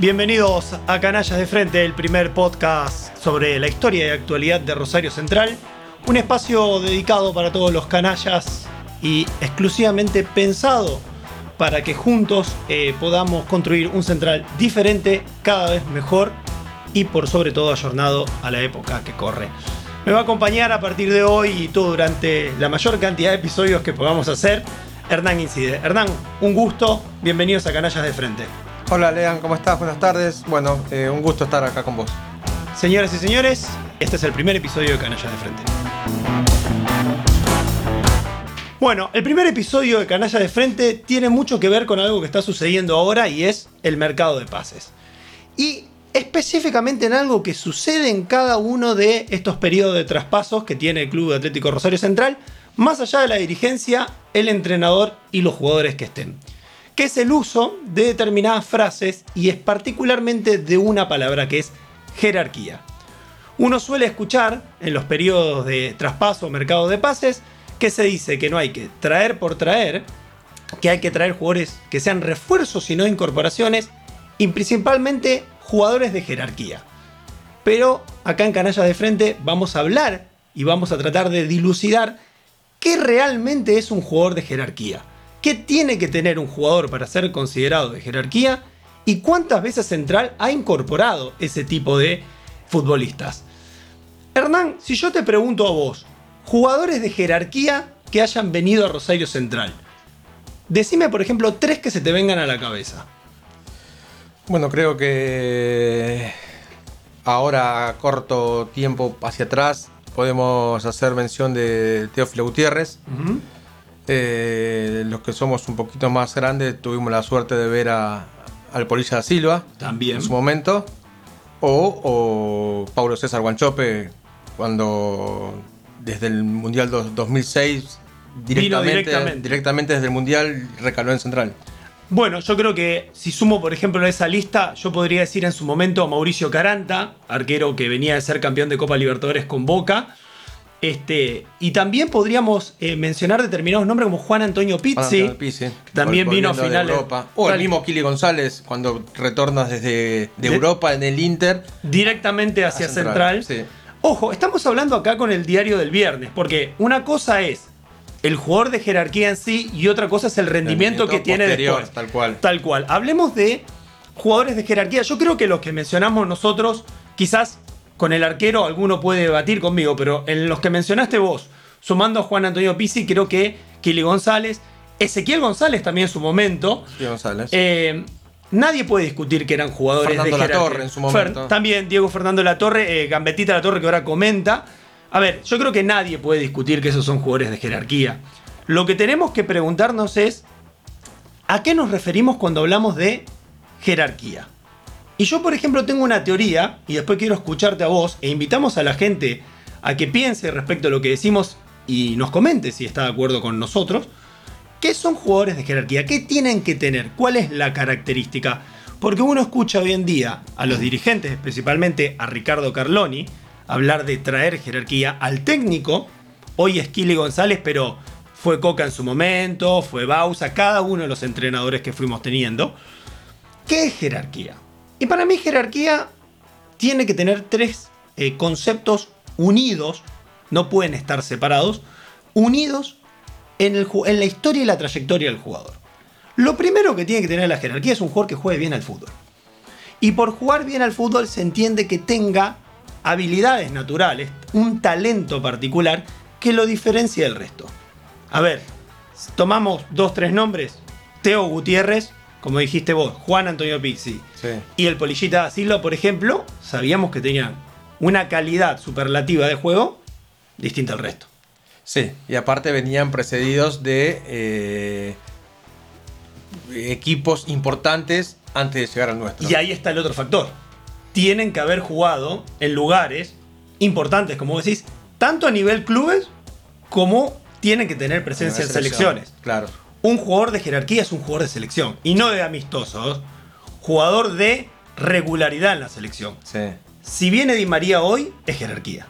Bienvenidos a Canallas de Frente, el primer podcast sobre la historia y actualidad de Rosario Central. Un espacio dedicado para todos los canallas y exclusivamente pensado para que juntos eh, podamos construir un central diferente, cada vez mejor y por sobre todo ayornado a la época que corre. Me va a acompañar a partir de hoy y todo durante la mayor cantidad de episodios que podamos hacer, Hernán Incide. Hernán, un gusto, bienvenidos a Canallas de Frente. Hola Lean, ¿cómo estás? Buenas tardes. Bueno, eh, un gusto estar acá con vos. Señoras y señores, este es el primer episodio de Canallas de Frente. Bueno, el primer episodio de Canallas de Frente tiene mucho que ver con algo que está sucediendo ahora y es el mercado de pases. Y específicamente en algo que sucede en cada uno de estos periodos de traspasos que tiene el Club Atlético Rosario Central, más allá de la dirigencia, el entrenador y los jugadores que estén, que es el uso de determinadas frases y es particularmente de una palabra que es jerarquía. Uno suele escuchar en los periodos de traspaso o mercado de pases que se dice que no hay que traer por traer, que hay que traer jugadores que sean refuerzos y no incorporaciones, y principalmente jugadores de jerarquía. Pero acá en Canallas de Frente vamos a hablar y vamos a tratar de dilucidar qué realmente es un jugador de jerarquía. ¿Qué tiene que tener un jugador para ser considerado de jerarquía? ¿Y cuántas veces Central ha incorporado ese tipo de futbolistas? Hernán, si yo te pregunto a vos, jugadores de jerarquía que hayan venido a Rosario Central, decime por ejemplo tres que se te vengan a la cabeza. Bueno, creo que ahora, corto tiempo hacia atrás, podemos hacer mención de Teófilo Gutiérrez. Eh, los que somos un poquito más grandes tuvimos la suerte de ver a, al Polilla da Silva También. en su momento. O, o Paulo César Guanchope cuando desde el Mundial dos- 2006 directamente, directamente. directamente desde el Mundial recaló en Central. Bueno, yo creo que si sumo, por ejemplo, a esa lista, yo podría decir en su momento a Mauricio Caranta, arquero que venía de ser campeón de Copa Libertadores con Boca. Este, y también podríamos eh, mencionar determinados nombres como Juan Antonio Pizzi, Juan Antonio Pizzi, que también vino a finales. O el mismo Kili González cuando retornas desde de De- Europa en el Inter. directamente hacia A Central. Central, sí. Ojo, estamos hablando acá con el diario del viernes, porque una cosa es el jugador de jerarquía en sí y otra cosa es el rendimiento, Rendimiento que tiene después. tal cual. Tal cual. Hablemos de jugadores de jerarquía. Yo creo que los que mencionamos nosotros, quizás con el arquero alguno puede debatir conmigo, pero en los que mencionaste vos, sumando a Juan Antonio Pizzi, creo que Kili González, Ezequiel González también en su momento, Kili González. eh, nadie puede discutir que eran jugadores Fernando de jerarquía. Latorre en su momento. también Diego Fernando Latorre, eh, Gambetita Latorre que ahora comenta. A ver, yo creo que nadie puede discutir que esos son jugadores de jerarquía. Lo que tenemos que preguntarnos es, ¿a qué nos referimos cuando hablamos de jerarquía? Y yo, por ejemplo, tengo una teoría, y después quiero escucharte a vos, e invitamos a la gente a que piense respecto a lo que decimos y nos comente si está de acuerdo con nosotros. ¿Qué son jugadores de jerarquía? ¿Qué tienen que tener? ¿Cuál es la característica? Porque uno escucha hoy en día a los dirigentes, principalmente a Ricardo Carloni, hablar de traer jerarquía al técnico. Hoy es Kili González, pero fue Coca en su momento, fue Bausa, cada uno de los entrenadores que fuimos teniendo. ¿Qué es jerarquía? Y para mí jerarquía tiene que tener tres eh, conceptos unidos, no pueden estar separados, unidos en, el en la historia y la trayectoria del jugador. Lo primero que tiene que tener la jerarquía es un jugador que juegue bien al fútbol. Y por jugar bien al fútbol se entiende que tenga habilidades naturales, un talento particular que lo diferencia del resto. A ver, tomamos dos, tres nombres. Teo Gutiérrez, como dijiste vos, Juan Antonio Pizzi Sí. y el Polillita da Silva, por ejemplo, sabíamos que tenían una calidad superlativa de juego distinta al resto. Sí, y aparte venían precedidos de eh, equipos importantes antes de llegar al nuestro. Y ahí está el otro factor. Tienen que haber jugado en lugares importantes, como decís, tanto a nivel clubes como tienen que tener presencia en selecciones. Claro. Un jugador de jerarquía es un jugador de selección y no de amistosos. Jugador de regularidad en la selección. Sí. Si viene Di María hoy, es jerarquía.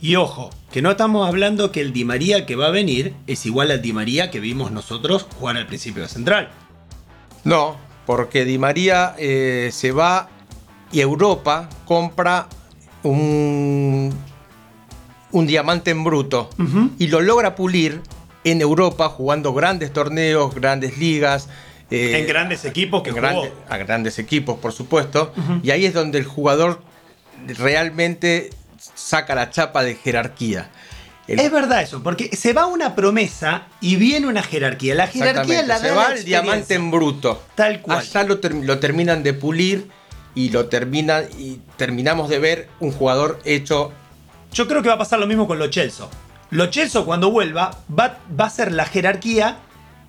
Y ojo, que no estamos hablando que el Di María que va a venir es igual al Di María que vimos nosotros jugar al principio de Central. No, Porque Di María eh, se va y Europa compra un, un diamante en bruto y lo logra pulir en Europa jugando grandes torneos, grandes ligas. eh, en grandes equipos que en jugó. a grandes equipos, por supuesto. Y ahí es donde el jugador realmente saca la chapa de jerarquía. El- Es verdad eso, porque se va una promesa y viene una jerarquía. La jerarquía la se da va la el diamante en bruto. Tal cual. Allá lo, term- lo terminan de pulir y lo termina y terminamos de ver un jugador hecho Yo creo que va a pasar lo mismo con Lo Celso. Lo Celso cuando vuelva va, va a ser la jerarquía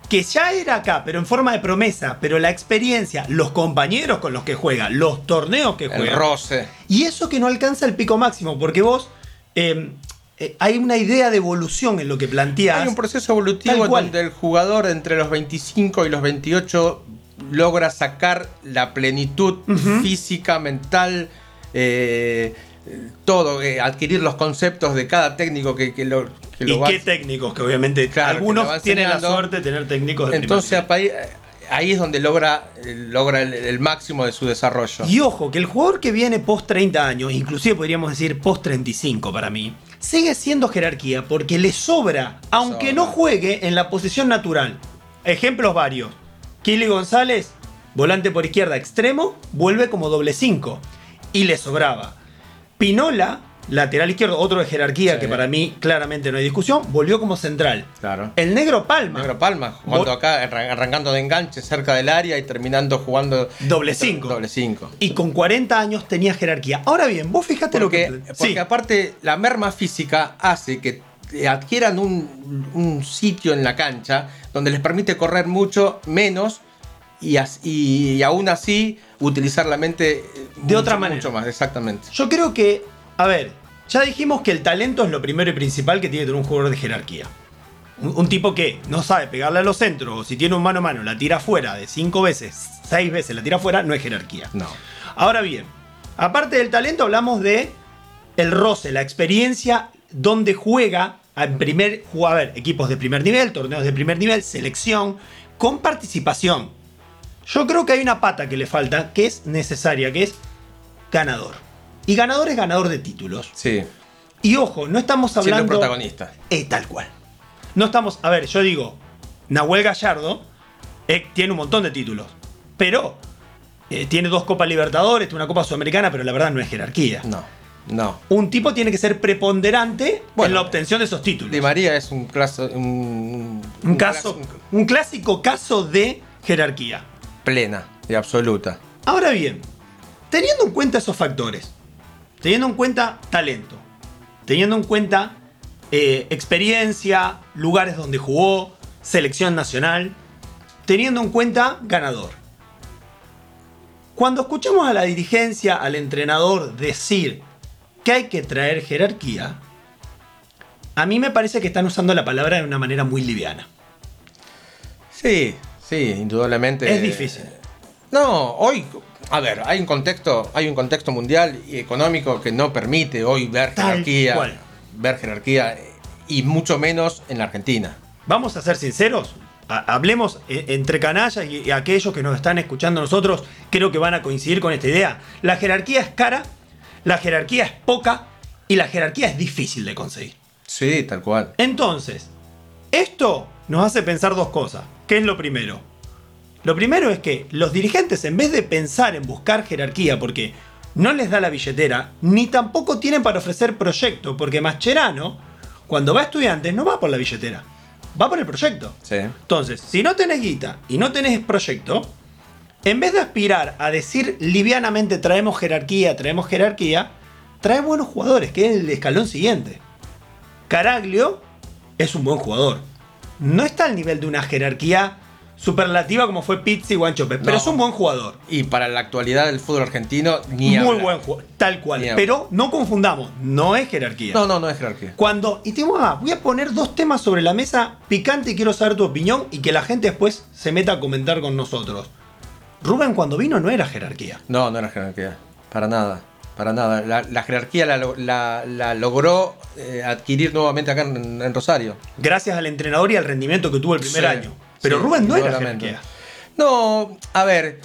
que ya era acá, pero en forma de promesa, pero la experiencia, los compañeros con los que juega, los torneos que el juega. roce. Y eso que no alcanza el pico máximo, porque vos eh, eh, hay una idea de evolución en lo que planteas. Hay un proceso evolutivo donde el jugador entre los 25 y los 28 logra sacar la plenitud física, mental, eh, todo, eh, adquirir los conceptos de cada técnico que, que lo, que lo y va qué técnicos, que obviamente Claro, algunos tienen la suerte de tener técnicos de Entonces nivel. ahí, ahí es donde logra, eh, logra el, el máximo de su desarrollo. Y ojo, que el jugador que viene post 30 años, inclusive podríamos decir post 35 para mí, sigue siendo jerarquía porque le sobra, aunque Sobra. no juegue en la posición natural. Ejemplos varios. Kili González, volante por izquierda extremo, vuelve como doble 5 y le sobraba. Pinola, lateral izquierdo, otro de jerarquía Sí. que para mí claramente no hay discusión, volvió como central. Claro. El negro Palma, Negro Palma, jugando acá, arran- arrancando de enganche cerca del área y terminando jugando Doble cinco. Doble 5. y con 40 años tenía jerarquía. Ahora bien, vos fíjate Porque, lo que... porque Sí. aparte la merma física hace que adquieran un, un sitio en la cancha donde les permite correr mucho menos y aún así utilizar la mente eh, De otra mucho- manera. Mucho más, exactamente. Yo creo que, a ver, ya dijimos que el talento es lo primero y principal que tiene que tener un jugador de jerarquía. Un, un tipo que no sabe pegarle a los centros, o si tiene un mano a mano, la tira afuera de cinco veces, seis veces la tira afuera, no es jerarquía. No. Ahora bien, aparte del talento, hablamos de el roce, la experiencia, donde juega en primer, ver, equipos de primer nivel, torneos de primer nivel, selección, con participación. Yo creo que hay una pata que le falta, que es necesaria, que es ganador. Y ganador es ganador de títulos. Sí, Y ojo, no estamos siendo hablando. protagonista. Eh, tal cual. No estamos. A ver, yo digo, Nahuel Gallardo eh, tiene un montón de títulos. Pero eh, tiene dos Copas Libertadores, tiene una Copa Sudamericana, pero la verdad no es jerarquía. No, no. Un tipo tiene que ser preponderante Bueno, en la obtención de esos títulos. Di María es un caso. Un, un caso, caso un clásico caso de jerarquía. Plena y absoluta. Ahora bien, teniendo en cuenta esos factores, teniendo en cuenta talento, teniendo en cuenta eh, experiencia, lugares donde jugó, selección nacional, teniendo en cuenta ganador. Cuando escuchamos a la dirigencia, al entrenador decir que hay que traer jerarquía, a mí me parece que están usando la palabra de una manera muy liviana. Sí, sí, indudablemente. Es difícil. No, hoy, a ver, hay un contexto, hay un contexto mundial y económico que no permite hoy ver Tal jerarquía, cual. ver jerarquía y mucho menos en la Argentina. Vamos a ser sinceros, ha- hablemos eh, entre canallas y, aquellos que nos están escuchando a nosotros, creo que van a coincidir con esta idea. La jerarquía es cara, la jerarquía es poca y la jerarquía es difícil de conseguir. Sí, tal cual. Entonces, esto nos hace pensar dos cosas. ¿Qué es lo primero? Lo primero es que los dirigentes, en vez de pensar en buscar jerarquía, porque no les da la billetera, ni tampoco tienen para ofrecer proyecto, porque Mascherano, cuando va a estudiantes, no va por la billetera, va por el proyecto. Sí. Entonces, si no tenés guita y no tenés proyecto, en vez de aspirar a decir livianamente traemos jerarquía, traemos jerarquía, trae buenos jugadores, que es el escalón siguiente. Caraglio es un buen jugador. No está al nivel de una jerarquía superlativa como fue Pizzi y Guanchope, pero No. es un buen jugador. Y para la actualidad del fútbol argentino, ni Muy buen jugador, tal cual. Ni. Pero no confundamos, no es jerarquía. No, no, no es jerarquía. Cuando, y te digo más, voy a poner dos temas sobre la mesa picante y quiero saber tu opinión y que la gente después se meta a comentar con nosotros. Rubén cuando vino no era jerarquía. No, no era jerarquía. Para nada. Para nada. La, la jerarquía la, lo- la- la logró eh, adquirir nuevamente acá en, en Rosario. Gracias al entrenador y al rendimiento que tuvo el primer Sí, año. Pero sí, Rubén no era jerarquía. No, a ver,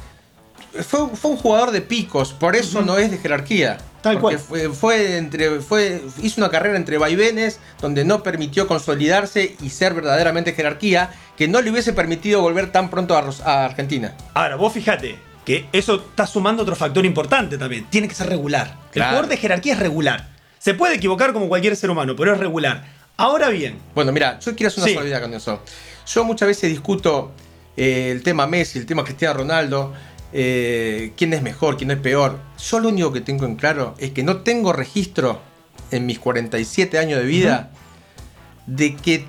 fue, fue un jugador de picos, por eso no es de jerarquía. Tal cual. Fue, fue entre, fue, hizo una carrera entre vaivenes donde no permitió consolidarse y ser verdaderamente jerarquía, que no le hubiese permitido volver tan pronto a, a Argentina. Ahora, vos fíjate que eso está sumando otro factor importante también. Tiene que ser regular. El jugador de jerarquía es regular. Se puede equivocar como cualquier ser humano, pero es regular. Ahora bien, Bueno, mira, yo quiero hacer una Sí. con eso. Yo muchas veces discuto eh, el tema Messi, el tema Cristiano Ronaldo, eh, quién es mejor, quién es peor. Yo lo único que tengo en claro es que no tengo registro en mis 47 años de vida de que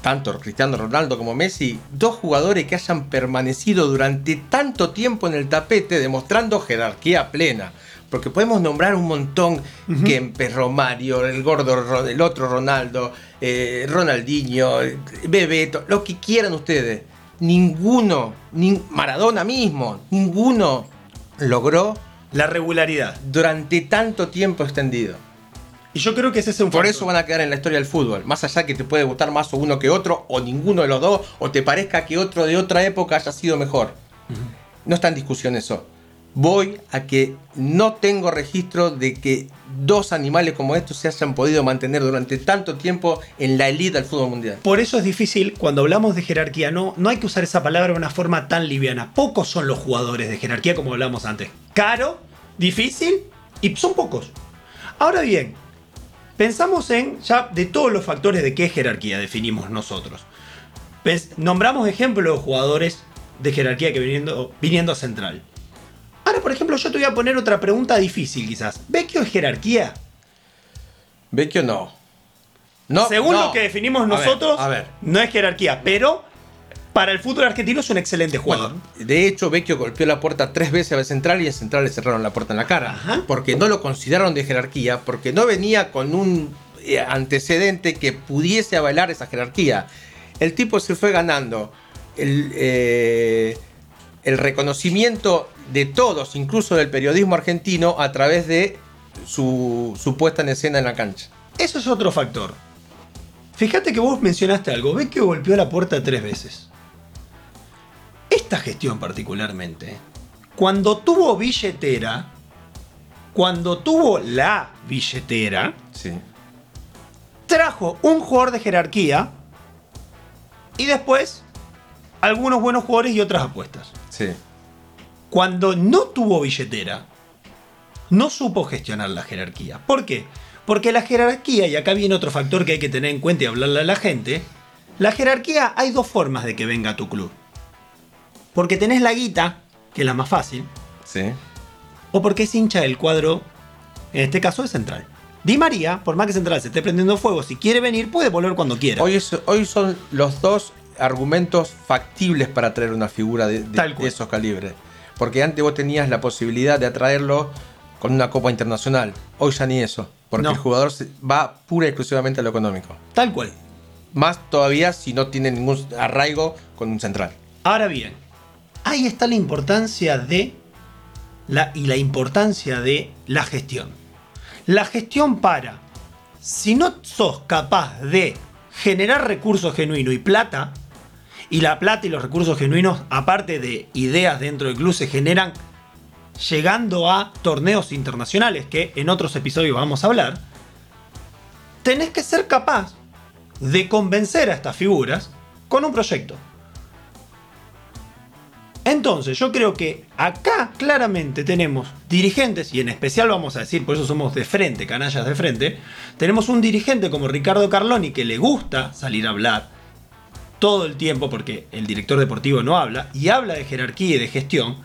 tanto Cristiano Ronaldo como Messi, dos jugadores que hayan permanecido durante tanto tiempo en el tapete demostrando jerarquía plena. Porque podemos nombrar un montón, Kempes, Romario, el gordo, el otro Ronaldo, eh, Ronaldinho, Bebeto, lo que quieran ustedes. Ninguno, ni Maradona mismo, ninguno logró la regularidad. durante tanto tiempo extendido. Y yo creo que ese es un Por factor. eso van a quedar en la historia del fútbol. Más allá que te puede gustar más o uno que otro, o ninguno de los dos, o te parezca que otro de otra época haya sido mejor. No está en discusión eso. Voy a que no tengo registro de que dos animales como estos se hayan podido mantener durante tanto tiempo en la elite del fútbol mundial. Por eso es difícil, cuando hablamos de jerarquía, no, no hay que usar esa palabra de una forma tan liviana. Pocos son los jugadores de jerarquía como hablamos antes. Caro, difícil y son pocos. Ahora bien, pensamos en ya de todos los factores de qué jerarquía definimos nosotros. Nombramos ejemplos de jugadores de jerarquía que viniendo, viniendo a central. Ahora, por ejemplo, yo te voy a poner otra pregunta difícil quizás. ¿Vecchio es jerarquía? Vecchio no. No, Según no. lo que definimos A ver, nosotros, a ver. no es jerarquía, pero para el fútbol argentino es un excelente jugador. Bueno, de hecho, Vecchio golpeó la puerta tres veces a Central y en Central le cerraron la puerta en la cara. Ajá. Porque no lo consideraron de jerarquía, porque no venía con un eh, antecedente que pudiese avalar esa jerarquía. El tipo se fue ganando el, eh, el reconocimiento de todos, incluso del periodismo argentino, a través de su, su puesta en escena en la cancha. Eso es otro factor. Fíjate que vos mencionaste algo. Vecchio golpeó la puerta tres veces. Esta gestión particularmente, cuando tuvo billetera, cuando tuvo la billetera, Sí. trajo un jugador de jerarquía y después algunos buenos jugadores y otras apuestas. Sí. Cuando no tuvo billetera, no supo gestionar la jerarquía. ¿Por qué? Porque la jerarquía, y acá viene otro factor que hay que tener en cuenta y hablarle a la gente, la jerarquía hay dos formas de que venga a tu club. Porque tenés la guita, que es la más fácil, Sí. o porque es hincha del cuadro, en este caso de Central. Di María, por más que Central se esté prendiendo fuego, si quiere venir, puede volver cuando quiera. Hoy, es- hoy son los dos argumentos factibles para traer una figura de, esos calibres. Porque antes vos tenías la posibilidad de atraerlo con una copa internacional. Hoy ya ni eso. Porque No. el jugador va pura y exclusivamente a lo económico. Tal cual. Más todavía si no tiene ningún arraigo con un central. Ahora bien, ahí está la importancia de la, y la importancia de la gestión. La gestión para, si no sos capaz de generar recursos genuinos y plata, y la plata y los recursos genuinos, aparte de ideas dentro del club, se generan llegando a torneos internacionales, que en otros episodios vamos a hablar, tenés que ser capaz de convencer a estas figuras con un proyecto. Entonces, yo creo que acá claramente tenemos dirigentes, y en especial vamos a decir, por eso somos de frente, canallas de frente, tenemos un dirigente como Ricardo Carloni que le gusta salir a hablar todo el tiempo, porque el director deportivo no habla, y habla de jerarquía y de gestión,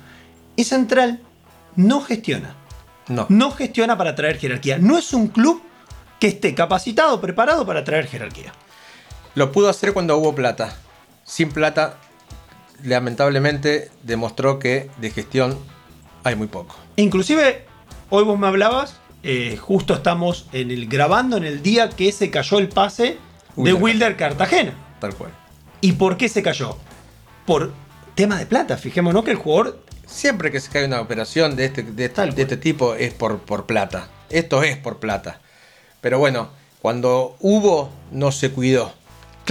y Central no gestiona. No. No gestiona para traer jerarquía. No es un club que esté capacitado, preparado para traer jerarquía. Lo pudo hacer cuando hubo plata. Sin plata, lamentablemente, demostró que de gestión hay muy poco. Inclusive, hoy vos me hablabas, eh, justo estamos en el, grabando en el día que se cayó el pase de Wilder. Cartagena. Tal cual. ¿Y por qué se cayó? Por tema de plata. Fijémonos que el jugador... Siempre que se cae una operación de este, de, Tal de este tipo es por, por plata. Esto es por plata. Pero bueno, cuando hubo, no se cuidó.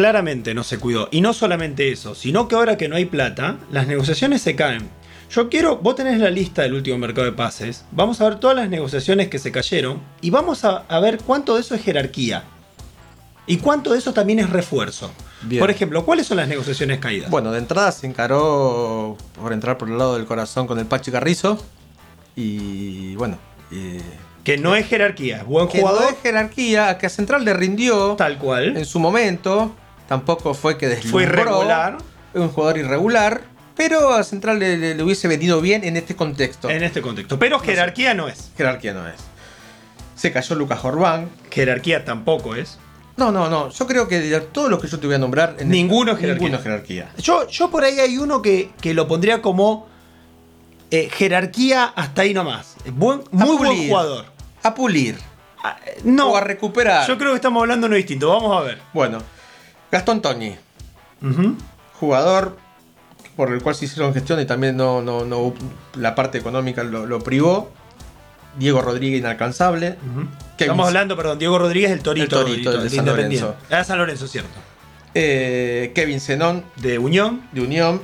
Claramente no se cuidó. Y no solamente eso, sino que ahora que no hay plata, las negociaciones se caen. Yo quiero, vos tenés la lista del último mercado de pases, vamos a ver todas las negociaciones que se cayeron y vamos a, a ver cuánto de eso es jerarquía. ¿Y cuánto de eso también es refuerzo? Bien. Por ejemplo, ¿cuáles son las negociaciones caídas? Bueno, de entrada se encaró por entrar por el lado del corazón con el Pachi Carrizo. Y bueno. eh, que no es jerarquía, buen que no jugador, es jerarquía, que a Central le rindió tal cual. en su momento. Tampoco fue que Fue deslumbró. irregular Es un jugador irregular. Pero a Central le, le- le hubiese venido bien en este contexto. en este contexto. Pero jerarquía no es. Jerarquía no es. Se cayó Lucas Jorbán. Jerarquía tampoco es. No, no, no. Yo creo que de todos los que yo te voy a nombrar. en Ninguno es esta- jerarquía. Ninguno es jerarquía. Yo, yo por ahí hay uno que, que lo pondría como eh, jerarquía hasta ahí nomás. Buen, muy buen jugador. A pulir. Ah, eh, No, O a recuperar. yo creo que estamos hablando de uno distinto. Vamos a ver. Bueno, Gastón Toñi. Ujú. jugador por el cual se hicieron gestión y también no, no, no la parte económica lo, lo privó. Diego Rodríguez inalcanzable. Estamos hablando, perdón, Diego Rodríguez, el Torito, El Torito, el de San Independiente. Lorenzo. Ah, San Lorenzo, cierto. eh, Kevin Zenón De Unión. de Unión.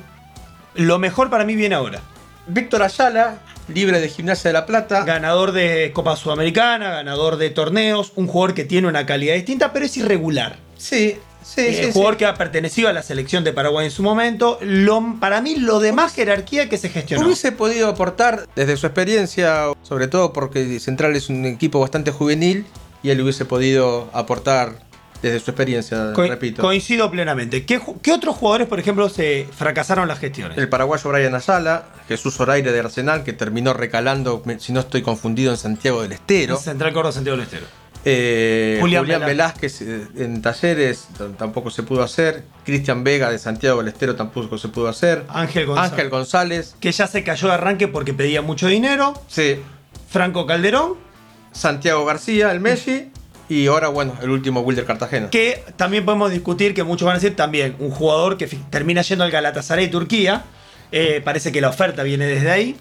Lo mejor para mí viene ahora. Víctor Ayala, libre de Gimnasia de la Plata. Ganador de Copa Sudamericana, ganador de torneos, un jugador que tiene una calidad distinta, pero es irregular. Sí, sí, Eh, sí. jugador sí. que ha pertenecido a la selección de Paraguay en su momento. Lo, para mí, lo de más jerarquía que se gestionó. Hubiese podido aportar desde su experiencia, sobre todo porque Central es un equipo bastante juvenil y él hubiese podido aportar desde su experiencia, Co- repito. Coincido plenamente. ¿Qué, otros jugadores, por ejemplo, se fracasaron las gestiones? El paraguayo Brian Ayala, Jesús Oraire de Arsenal, que terminó recalando, si no estoy confundido, en Santiago del Estero. Central Córdoba, Santiago del Estero. Eh, Julián Julián, Velázquez. Velázquez, eh, en Talleres tampoco se pudo hacer. Cristian Vega de Santiago del Estero tampoco se pudo hacer. Ángel González. Ángel González. Que ya se cayó de arranque porque pedía mucho dinero. Sí. Franco Calderón. Santiago García, el Messi. Y ahora, bueno, el último Wilder Cartagena. Que también podemos discutir, que muchos van a decir también, un jugador que termina yendo al Galatasaray Turquía. Eh, parece que la oferta viene desde ahí.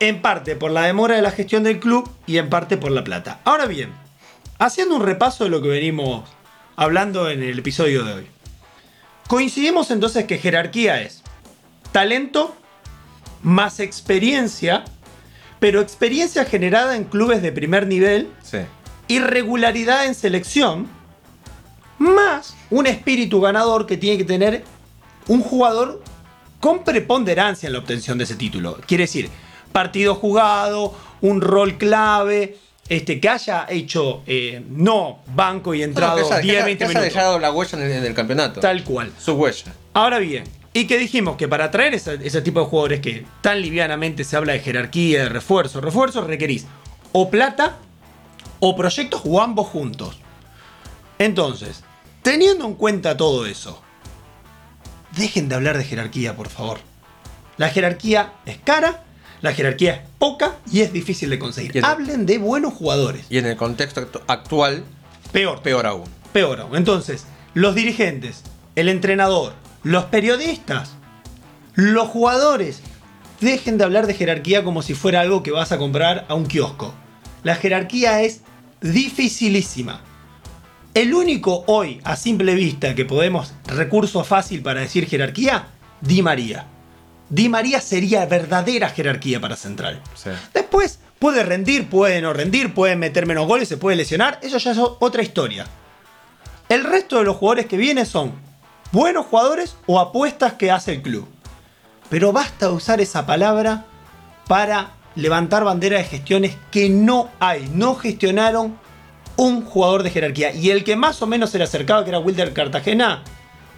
En parte por la demora de la gestión del club y en parte por la plata. Ahora bien, haciendo un repaso de lo que venimos hablando en el episodio de hoy. Coincidimos entonces que jerarquía es talento más experiencia, pero experiencia generada en clubes de primer nivel Sí. irregularidad en selección, más un espíritu ganador que tiene que tener un jugador con preponderancia en la obtención de ese título. Quiere decir, partido jugado, un rol clave, este, que haya hecho eh, no banco y entrado No, que haya- 10, que haya- 20 que haya minutos. dejado la huella en el, en el campeonato. Tal cual. Su huella. Ahora bien, y que dijimos que para traer ese, ese tipo de jugadores que tan livianamente se habla de jerarquía, de refuerzo, refuerzo, requerís o plata o proyectos o ambos juntos. Entonces, teniendo en cuenta todo eso, dejen de hablar de jerarquía, por favor. La jerarquía es cara, la jerarquía es poca y es difícil de conseguir. Hablen de buenos jugadores. Y en el contexto actu- actual, Peor, peor aún. Peor aún. Entonces, los dirigentes, el entrenador, los periodistas, los jugadores, dejen de hablar de jerarquía como si fuera algo que vas a comprar a un kiosco. La jerarquía es dificilísima. El único hoy, a simple vista, que podemos, recurso fácil para decir jerarquía, Di María. Di María sería verdadera jerarquía para Central. Sí. Después puede rendir, puede no rendir, puede meter menos goles, se puede lesionar. Eso ya es otra historia. El resto de los jugadores que vienen son buenos jugadores o apuestas que hace el club. Pero basta usar esa palabra para levantar bandera de gestiones que no hay. No gestionaron un jugador de jerarquía. Y el que más o menos se le acercaba, que era Wilder Cartagena,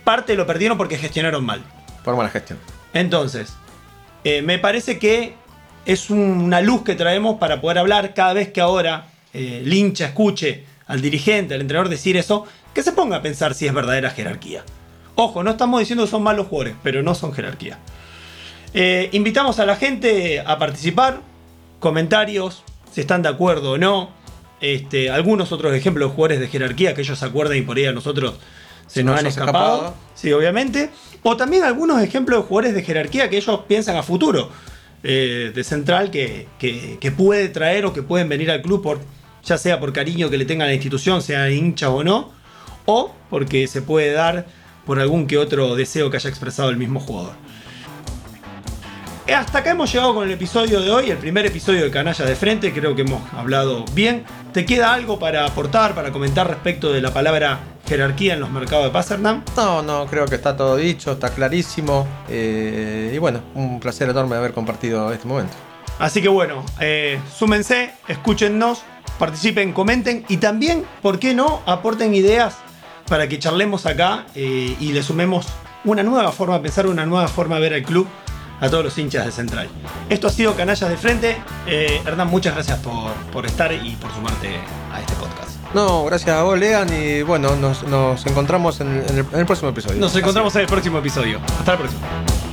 parte lo perdieron porque gestionaron mal. Por mala gestión. Entonces, eh, me parece que es una luz que traemos para poder hablar cada vez que ahora eh, el hincha escuche al dirigente, al entrenador decir eso, que se ponga a pensar si es verdadera jerarquía. Ojo, no estamos diciendo que son malos jugadores, pero no son jerarquía. Eh, invitamos a la gente a participar, comentarios, si están de acuerdo o no. Este, algunos otros ejemplos de jugadores de jerarquía que ellos se acuerdan y por ahí a nosotros se nos nos han ha escapado. escapado. Sí, obviamente. O también algunos ejemplos de jugadores de jerarquía que ellos piensan a futuro. eh, de central que, que- que puede traer o que pueden venir al club por ya sea por cariño que le tengan a la institución, sea hincha o no, o porque se puede dar por algún que otro deseo que haya expresado el mismo jugador. Hasta acá hemos llegado con el episodio de hoy, el primer episodio de Canalla de Frente, creo que hemos hablado bien. ¿Te queda algo para aportar, para comentar respecto de la palabra jerarquía en los mercados de Passernam? No, no, creo que está todo dicho, está clarísimo. Eh, y bueno, un placer enorme haber compartido este momento. Así que bueno, eh, súmense, escúchennos, participen, comenten y también, ¿por qué no?, aporten ideas para que charlemos acá eh, y le sumemos una nueva forma de pensar, una nueva forma de ver el club a todos los hinchas de Central. Esto ha sido Canallas de Frente. Eh, Hernán, muchas gracias por, por, estar y por sumarte a este podcast. No, gracias a vos, Lean, y bueno, nos, nos encontramos en, en, el, en, el, próximo episodio. Nos encontramos en el próximo episodio. Hasta la próxima.